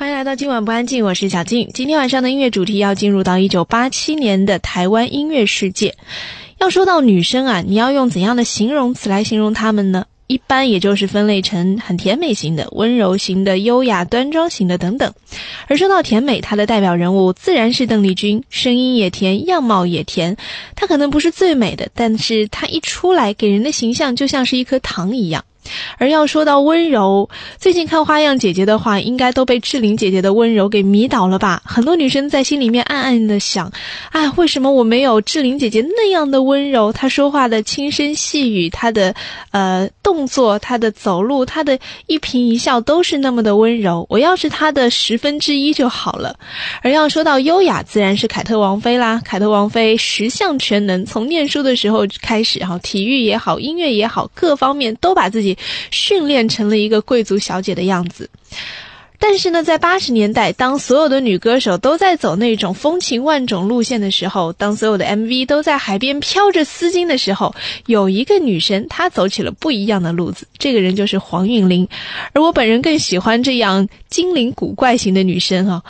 欢迎来到今晚不安静，我是小静。今天晚上的音乐主题要进入到一九八七年的台湾音乐世界。要说到女生啊，你要用怎样的形容词来形容她们呢？一般也就是分类成很甜美型的、温柔型的、优雅端庄型的等等。而说到甜美，她的代表人物自然是邓丽君，声音也甜，样貌也甜。她可能不是最美的，但是她一出来，给人的形象就像是一颗糖一样。而要说到温柔，最近看《花样姐姐》的话，应该都被志玲姐姐的温柔给迷倒了吧？很多女生在心里面暗暗的想：哎，为什么我没有志玲姐姐那样的温柔？她说话的轻声细语，她的呃动作，她的走路，她的一颦一笑都是那么的温柔。我要是她的十分之一就好了。而要说到优雅，自然是凯特王妃啦。凯特王妃十项全能，从念书的时候开始，哈，体育也好，音乐也好，各方面都把自己。训练成了一个贵族小姐的样子，但是呢，在八十年代，当所有的女歌手都在走那种风情万种路线的时候，当所有的 MV 都在海边飘着丝巾的时候，有一个女神她走起了不一样的路子，这个人就是黄韵玲，而我本人更喜欢这样精灵古怪型的女生哈。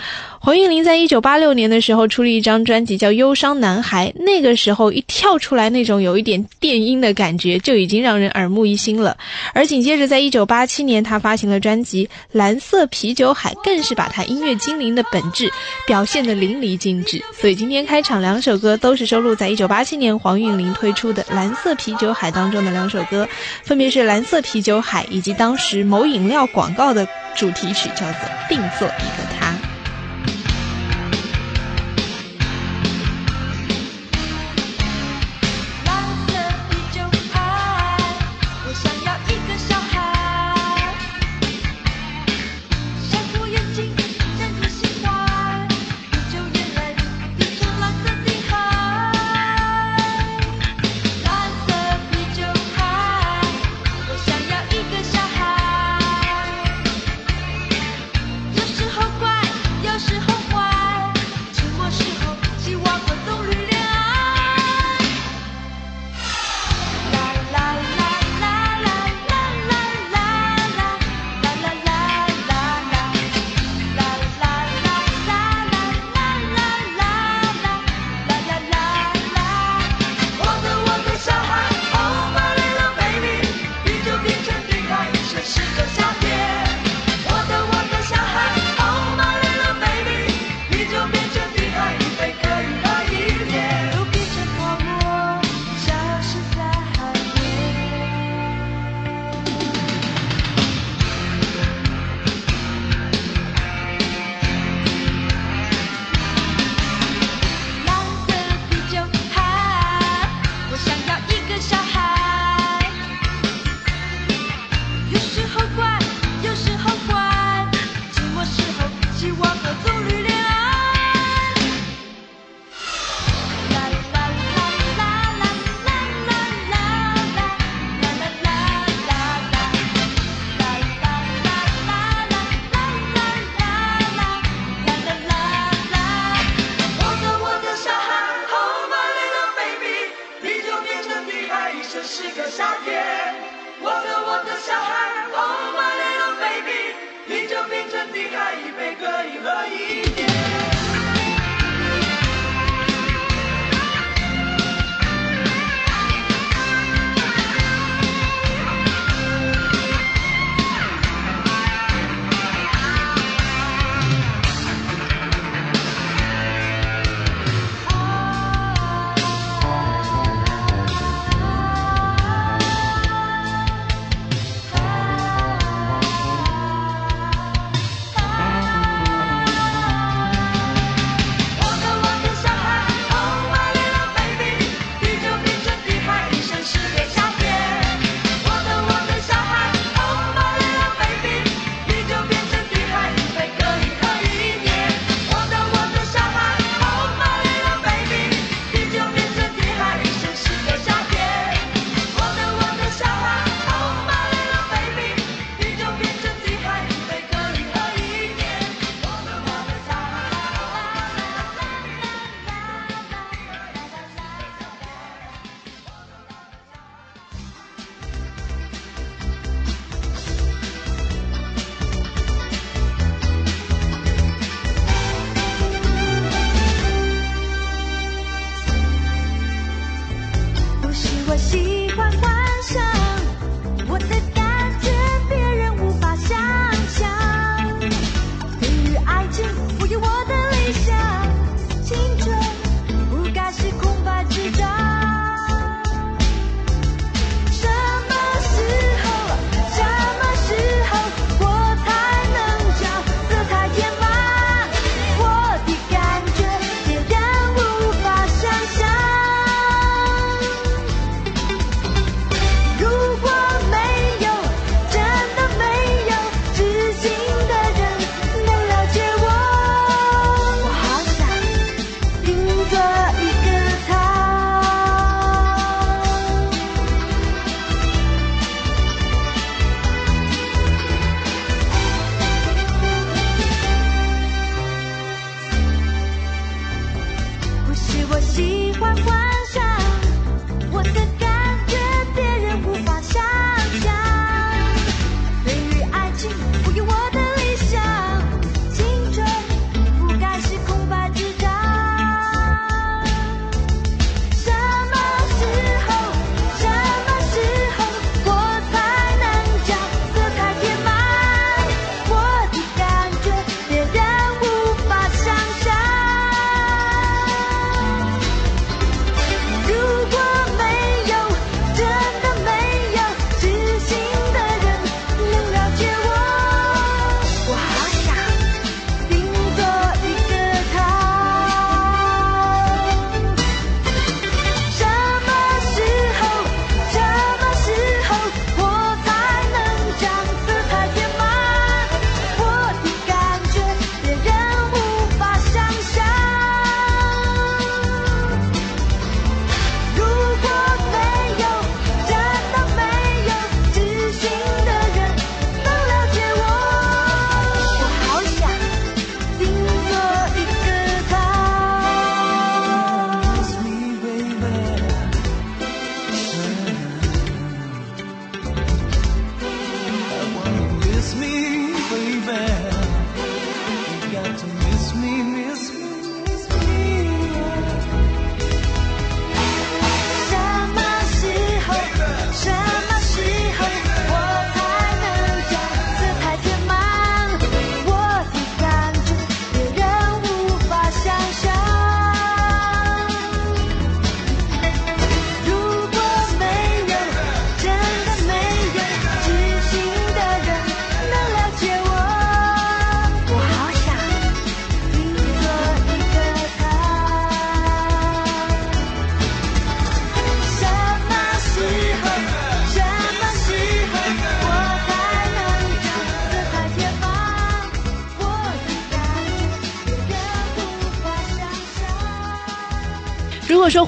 黄韵玲在一九八六年的时候出了一张专辑，叫《忧伤男孩》。那个时候一跳出来，那种有一点电音的感觉，就已经让人耳目一新了。而紧接着，在一九八七年，他发行了专辑《蓝色啤酒海》，更是把他音乐精灵的本质表现得淋漓尽致。所以今天开场两首歌都是收录在一九八七年黄韵玲推出的《蓝色啤酒海》当中的两首歌，分别是《蓝色啤酒海》以及当时某饮料广告的主题曲，叫做《定做一个他》。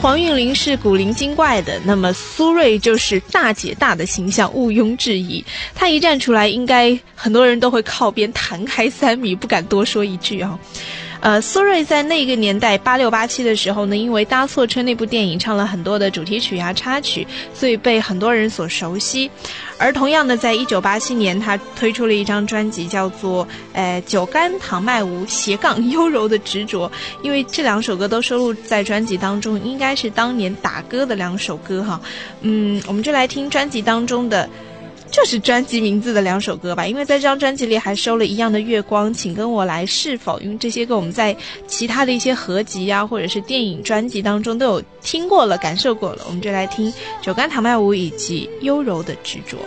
黄韵玲是古灵精怪的，那么苏芮就是大姐大的形象，毋庸置疑。她一站出来，应该很多人都会靠边弹开三米，不敢多说一句啊。呃，苏芮在那个年代八六八七的时候呢，因为《搭错车》那部电影唱了很多的主题曲呀、插曲，所以被很多人所熟悉。而同样的，在一九八七年，他推出了一张专辑，叫做《呃酒干倘卖无斜杠 优柔的执着》，因为这两首歌都收录在专辑当中，应该是当年打歌的两首歌哈。嗯，我们就来听专辑当中的。就是专辑名字的两首歌吧，因为在这张专辑里还收了一样的月光，请跟我来是否？因为这些歌我们在其他的一些合集呀，或者是电影专辑当中都有听过了，感受过了，我们就来听《酒干倘卖无》以及《优柔的执着》。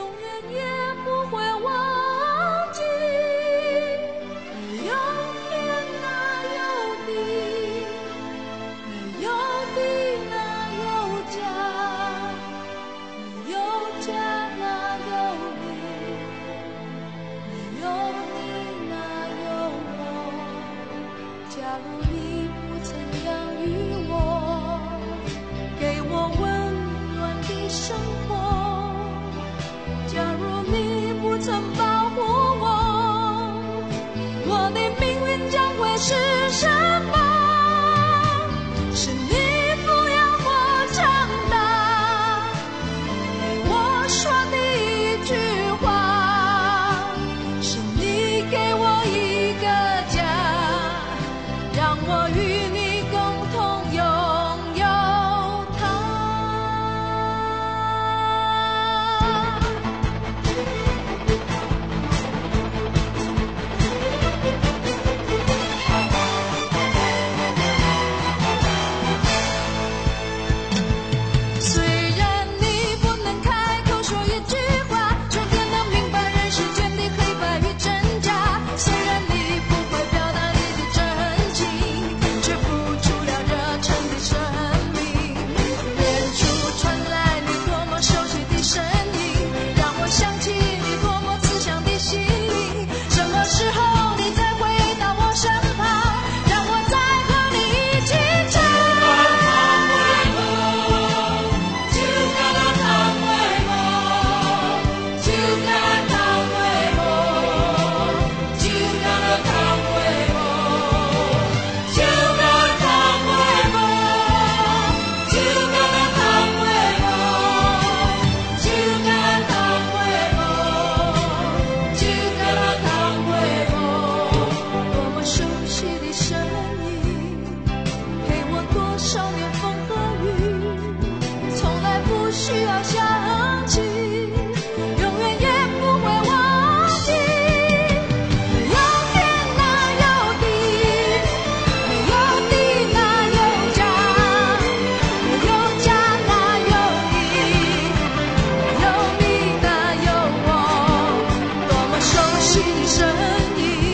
愿意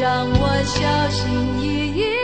让我小心翼翼。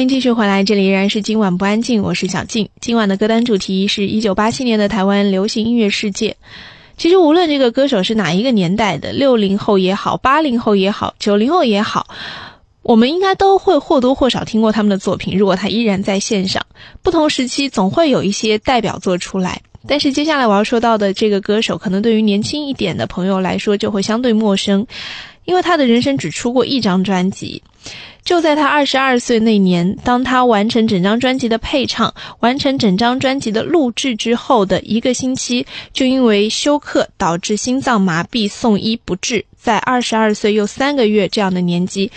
欢迎继续回来，这里依然是今晚不安静，我是小静。今晚的歌单主题是一九八七年的台湾流行音乐世界。其实无论这个歌手是哪一个年代的，六零后也好，八零后也好，九零后也好，我们应该都会或多或少听过他们的作品。如果他依然在线上，不同时期总会有一些代表作出来。但是接下来我要说到的这个歌手，可能对于年轻一点的朋友来说就会相对陌生，因为他的人生只出过一张专辑。就在他二十二岁那年，当他完成整张专辑的配唱，完成整张专辑的录制之后的一个星期，就因为休克导致心脏麻痹送医不治，在二十二岁又三个月这样的年纪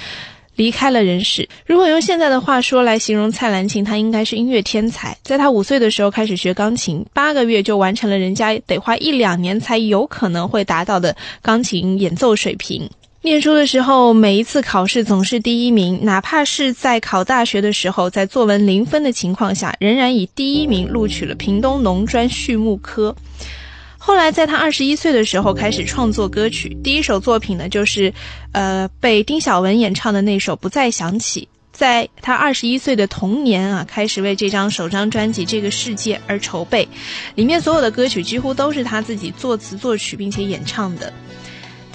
离开了人世。如果用现在的话说来形容蔡澜琴，他应该是音乐天才。在他五岁的时候开始学钢琴，八个月就完成了人家得花一两年才有可能会达到的钢琴演奏水平。念书的时候，每一次考试总是第一名，哪怕是在考大学的时候，在作文零分的情况下，仍然以第一名录取了屏东农专畜牧科。后来，在他二十一岁的时候开始创作歌曲，第一首作品呢就是，呃，被丁晓文演唱的那首《不再想起》。在他二十一岁的童年啊，开始为这张首张专辑《这个世界》而筹备，里面所有的歌曲几乎都是他自己作词作曲并且演唱的。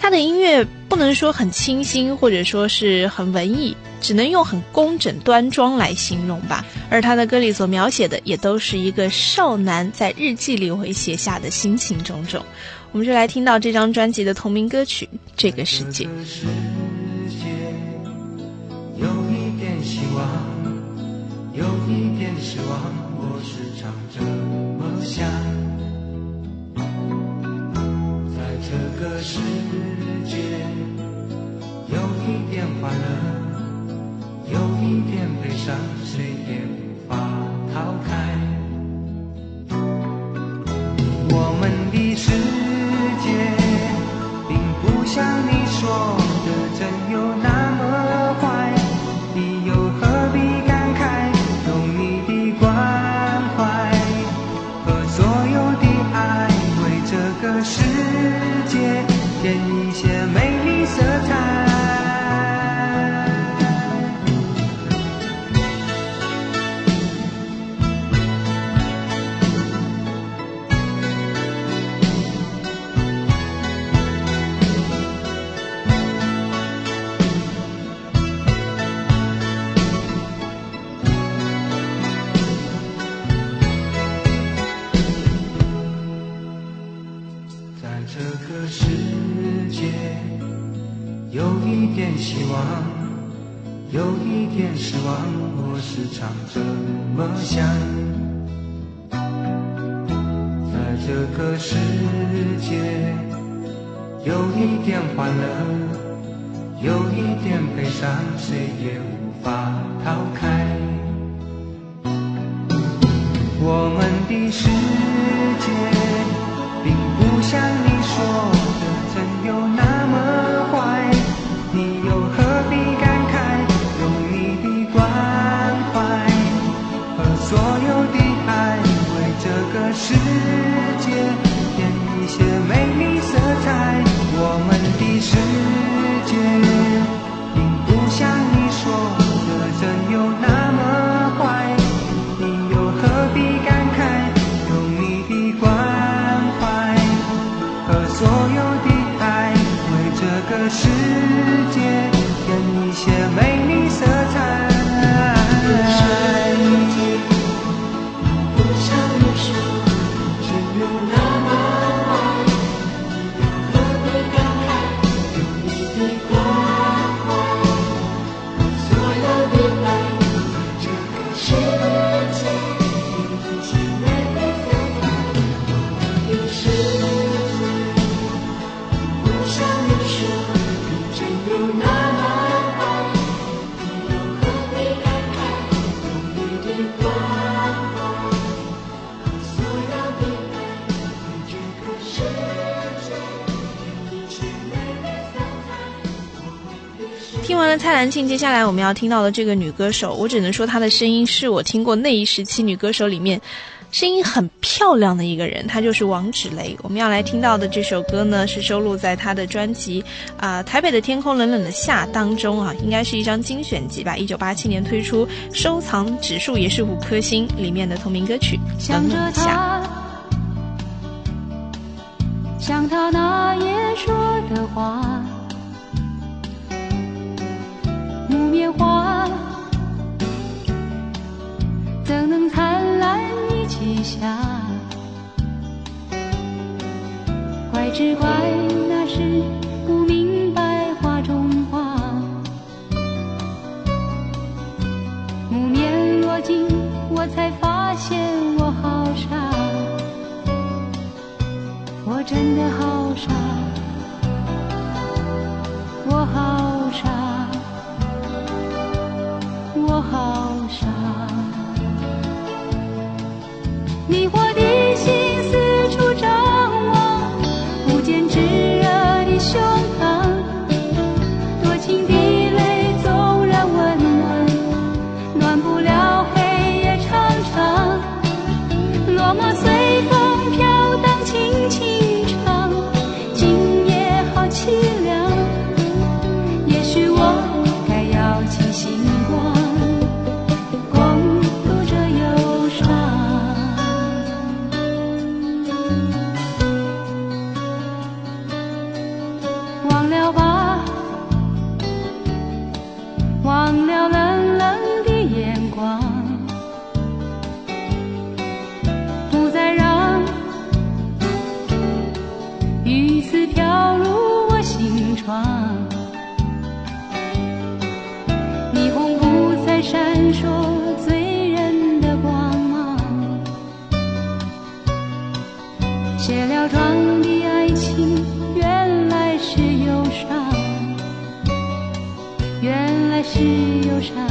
他的音乐不能说很清新，或者说是很文艺，只能用很工整端庄来形容吧。而他的歌里所描写的，也都是一个少男在日记里会写下的心情种种。我们就来听到这张专辑的同名歌曲《这个世界》。世界有一点希望，有一点失望，我时常这么想。在这个世快乐，有一点悲伤，谁也无法逃开。我们的世界，并不像你说乐，有一点悲伤，谁也无法逃开。了蔡澜庆，接下来我们要听到的这个女歌手，我只能说她的声音是我听过那一时期女歌手里面声音很漂亮的一个人，她就是王芷蕾。我们要来听到的这首歌呢，是收录在她的专辑啊、台北的天空冷冷的夏》当中啊，应该是一张精选集吧，一九八七年推出，收藏指数也是五颗星，里面的同名歌曲《想着冷冷的夏》。他，像他那夜说的话，木棉花怎能灿烂一起下？怪只怪那时不明白花中花，木棉落尽，我才发现我好傻，我真的好傻，on, they'll 是忧伤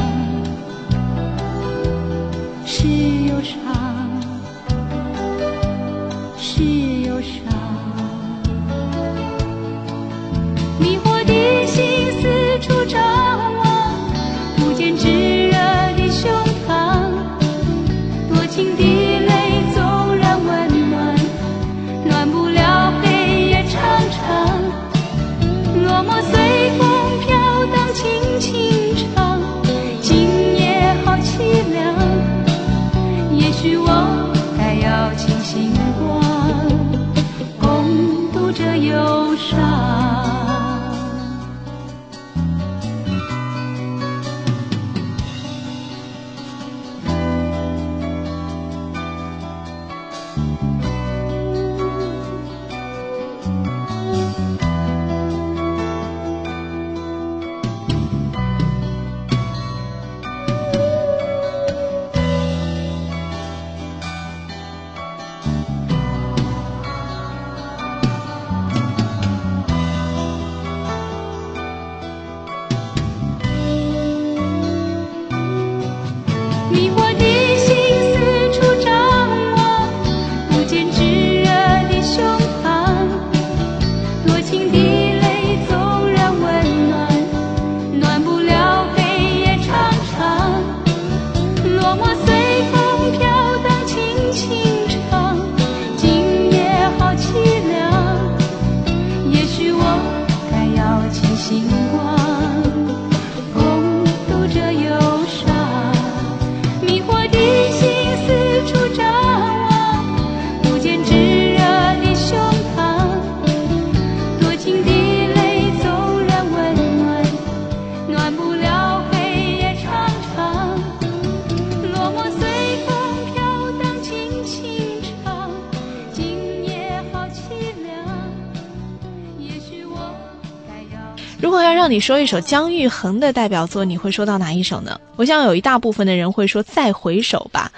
你说一首姜育恒的代表作，你会说到哪一首呢？我想有一大部分的人会说《再回首》吧。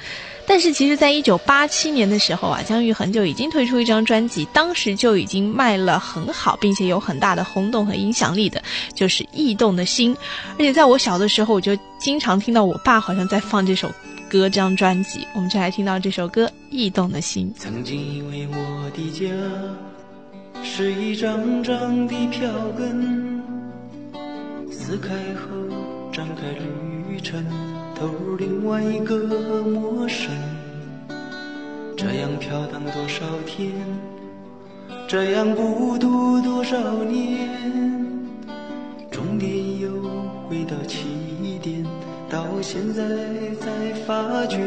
但是其实，在一九八七年的时候啊，姜育恒就已经推出一张专辑，当时就已经卖了很好，并且有很大的轰动和影响力的，就是《异动的心》。而且在我小的时候，我就经常听到我爸好像在放这首歌，这张专辑。我们就来听到这首歌《异动的心》。曾经以为我的家是一张张的票根，撕开后展开旅程，投入另外一个陌生。这样飘荡多少天，这样孤独多少年，终点又回到起点，到现在才发觉。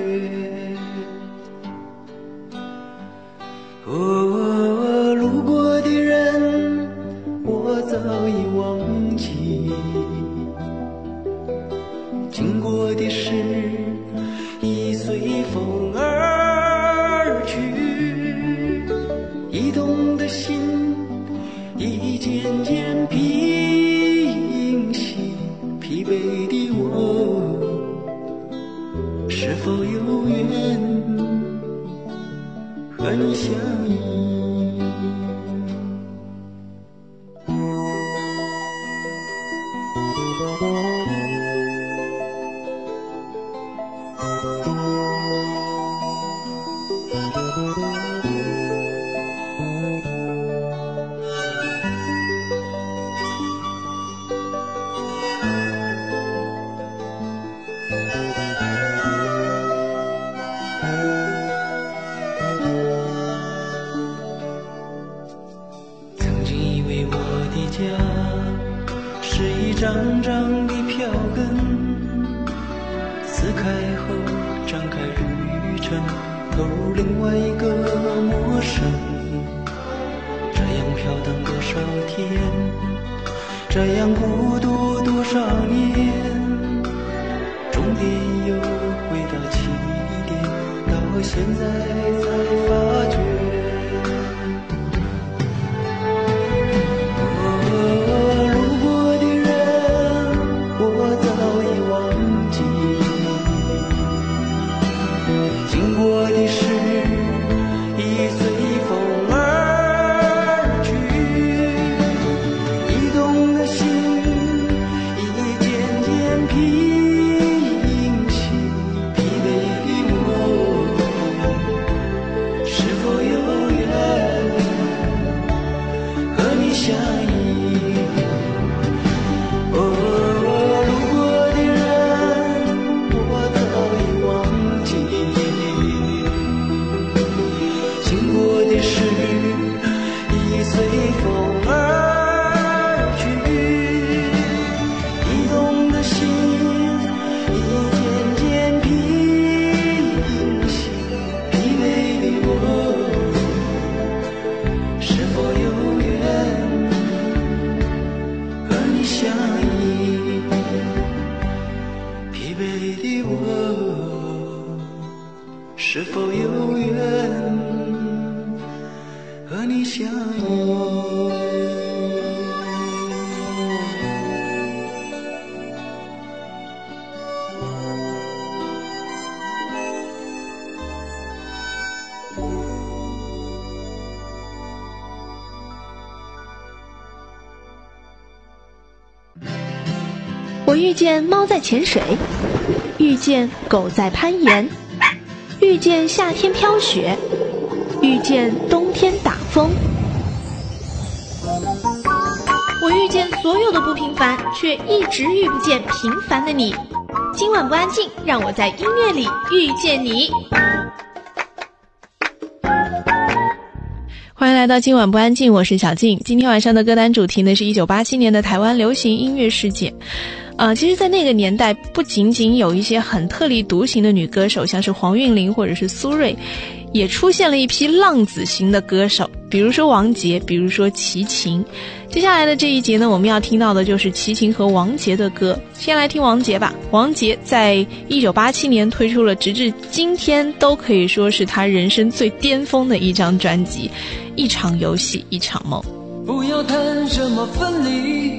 哦，路过的人，我早已忘记；过的事，已随风而去。驿动的心，已渐渐平息。疲惫的我，是否有缘？和你相依。是见猫在潜水，遇见狗在攀岩，遇见夏天飘雪，遇见冬天打风。我遇见所有的不平凡，却一直遇不见平凡的你。今晚不安静，让我在音乐里遇见你。欢迎来到今晚不安静，我是小静。今天晚上的歌单主题呢是一九八七年的台湾流行音乐世界。呃，其实，在那个年代，不仅仅有一些很特立独行的女歌手，像是黄韵玲或者是苏芮，也出现了一批浪子型的歌手，比如说王杰，比如说齐秦。接下来的这一节呢，我们要听到的就是齐秦和王杰的歌。先来听王杰吧。王杰在一九八七年推出了直至今天都可以说是他人生最巅峰的一张专辑，《一场游戏一场梦》。不要谈什么分离，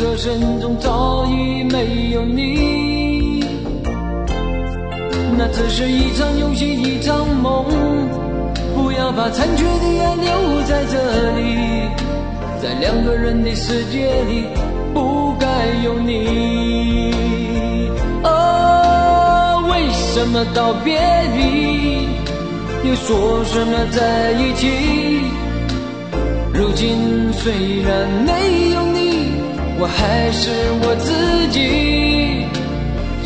歌声中早已没有你。那只是一场游戏，一场梦。不要把残缺的爱留在这里，在两个人的世界里，不该有你。哦，为什么道别离，又说什么在一起？如今虽然没有，我还是我自己。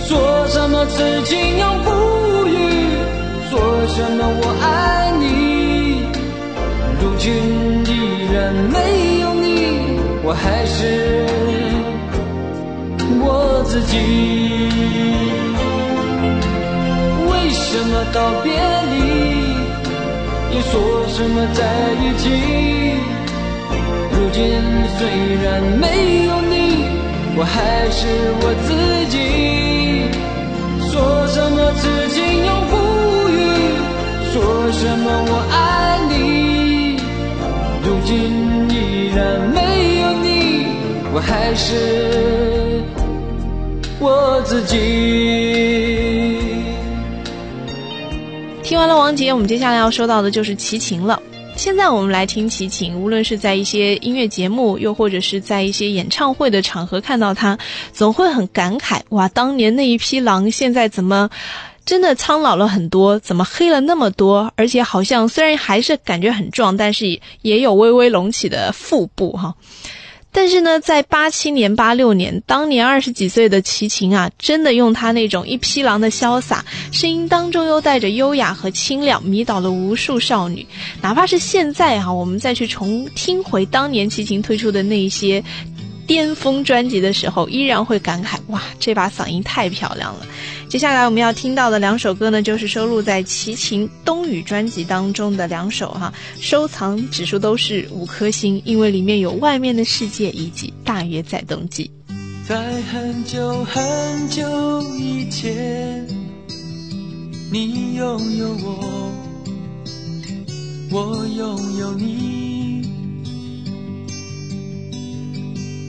说什么此情永不渝，说什么我爱你。如今依然没有你，我还是我自己。为什么道别离，又说什么在一起？如今虽然没有你，我还是我自己。说什么此情永不渝，说什么我爱你。如今依然没有你，我还是我自己。听完了王杰，我们接下来要说到的就是齐秦了。现在我们来听齐秦，无论是在一些音乐节目，又或者是在一些演唱会的场合看到他，总会很感慨：哇，当年那一批狼，现在怎么真的苍老了很多，怎么黑了那么多？而且好像虽然还是感觉很壮，但是也有微微隆起的腹部哈。但是呢，在八七年、八六年，当年二十几岁的齐秦啊，真的用他那种一匹狼的潇洒，声音当中又带着优雅和清亮，迷倒了无数少女。哪怕是现在哈、我们再去重听回当年齐秦推出的那些巅峰专辑的时候，依然会感慨：哇，这把嗓音太漂亮了。接下来我们要听到的两首歌呢，就是收录在齐秦《冬雨》专辑当中的两首哈，收藏指数都是五颗星，因为里面有《外面的世界》以及《大约在冬季》。在很久很久以前，你拥有我，我拥有你。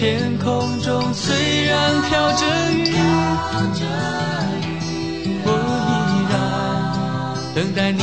天空中虽然飘着雨，我依然等待你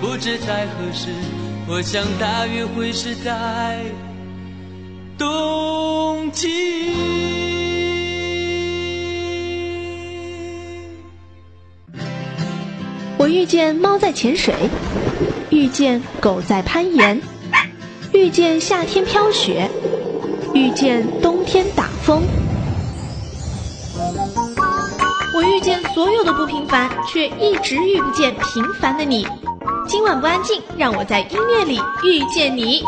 不知在何时，我想大约会是在冬季。我遇见猫在潜水，遇见狗在攀岩，遇见夏天飘雪，遇见冬天打风。我遇见所有的不平凡，却一直遇不见平凡的你。今晚不安静，让我在音乐里遇见你。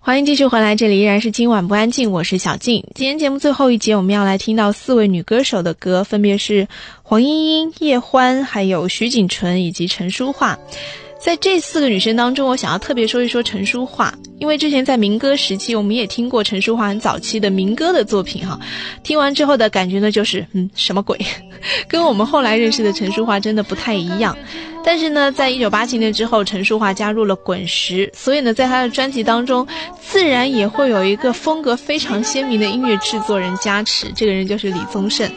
欢迎继续回来，这里依然是今晚不安静，我是小静。今天节目最后一节，我们要来听到四位女歌手的歌，分别是黄莺莺、叶欢，还有徐景纯以及陈淑桦。在这四个女生当中，我想要特别说一说陈淑桦，因为之前在民歌时期，我们也听过陈淑桦很早期的民歌的作品哈。听完之后的感觉呢，就是嗯，什么鬼？跟我们后来认识的陈淑桦真的不太一样。但是呢，在一九八七年之后，陈淑桦加入了滚石，所以呢，在他的专辑当中，自然也会有一个风格非常鲜明的音乐制作人加持，这个人就是李宗盛。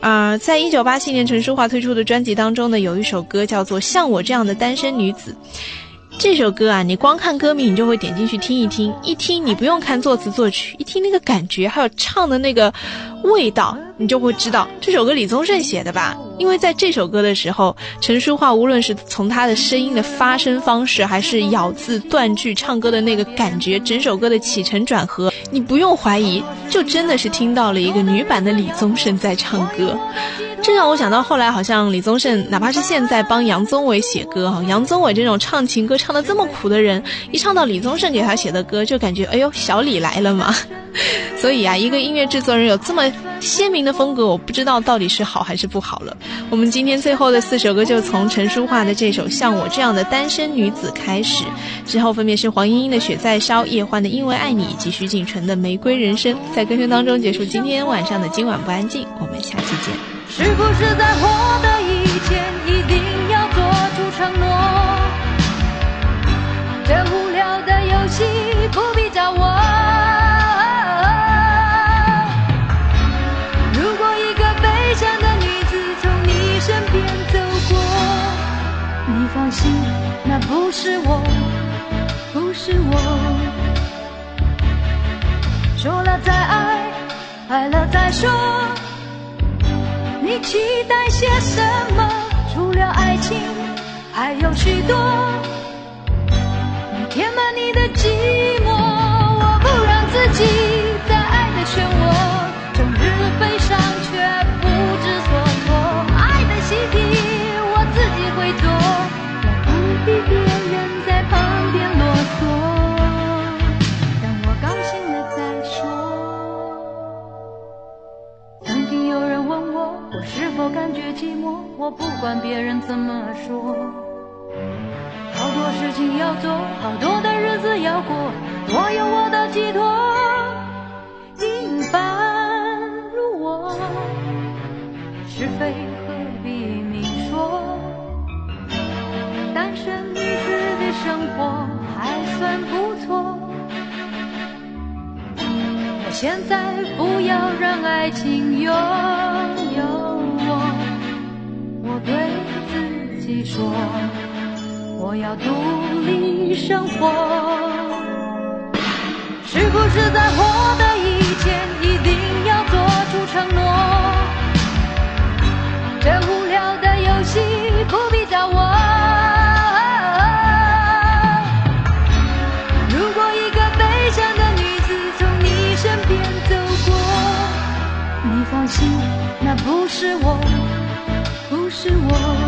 呃，在一九八七年陈淑桦推出的专辑当中呢，有一首歌叫做《像我这样的单身女子》。这首歌啊，你光看歌名，你就会点进去听一听。一听你不用看作词作曲，一听那个感觉，还有唱的那个味道，你就会知道这首歌李宗盛写的吧。因为在这首歌的时候，陈淑桦无论是从她的声音的发声方式，还是咬字断句、唱歌的那个感觉，整首歌的起承转合，你不用怀疑，就真的是听到了一个女版的李宗盛在唱歌。这让我想到后来，好像李宗盛，哪怕是现在帮杨宗纬写歌哈，杨宗纬这种唱情歌唱的这么苦的人，一唱到李宗盛给他写的歌，就感觉哎呦，小李来了嘛。所以啊，一个音乐制作人有这么鲜明的风格，我不知道到底是好还是不好了。我们今天最后的四首歌就从陈淑桦的这首《像我这样的单身女子》开始，之后分别是黄莺莺的《雪在烧》、叶欢的《因为爱你》以及徐锦纯的《玫瑰人生》。在歌声当中结束今天晚上的今晚不安静，我们下期见。是不是在获得以前一定要做出承诺？这无聊的游戏不必找我。如果一个悲伤的女子从你身边走过，你放心，那不是我，不是我。说了再爱，爱了再说。你期待些什么？除了爱情，还有许多。填满你的寂寞，我，是否感觉寂寞？我不管别人怎么说，好多事情要做，好多的日子要过，我有我的寄托。平凡如我，是非何必明说？单身女子的生活还算不错。我现在不要让爱情拥有，对自己说，我要独立生活。是不是在获得以前一定要做出承诺？这无聊的游戏不必找我。如果一个悲伤的女子从你身边走过，你放心，那不是我，是我。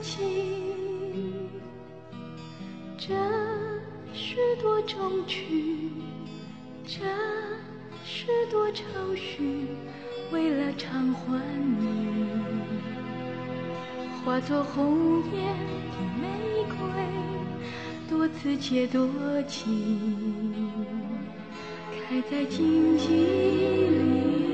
情这许多终曲这许多愁绪为了偿还你化作红艳的玫瑰多此且多情开在荆棘里。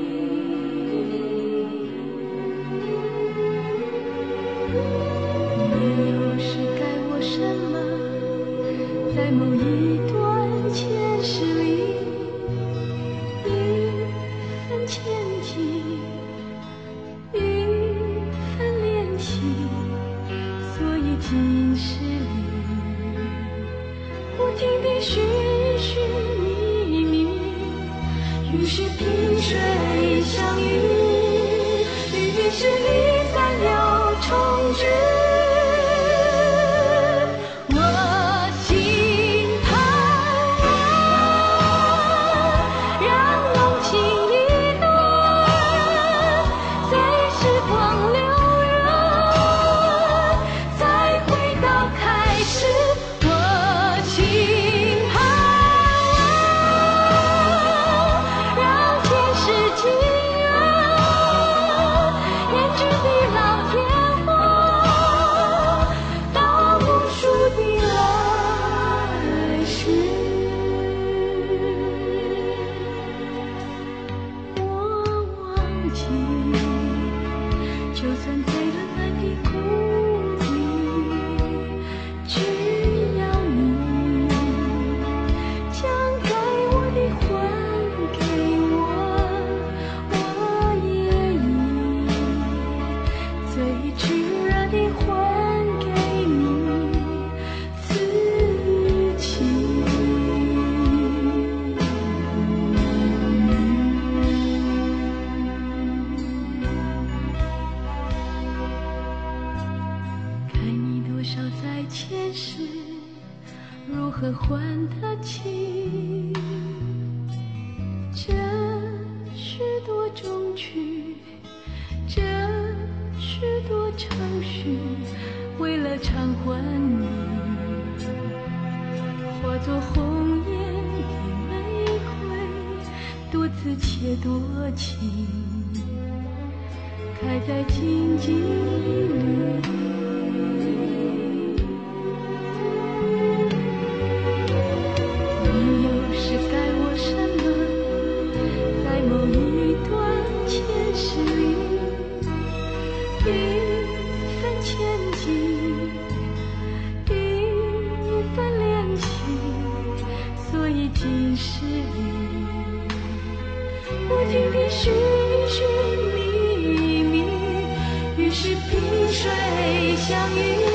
天际一分怜惜所以今世里不停的寻寻觅觅于是萍水相遇。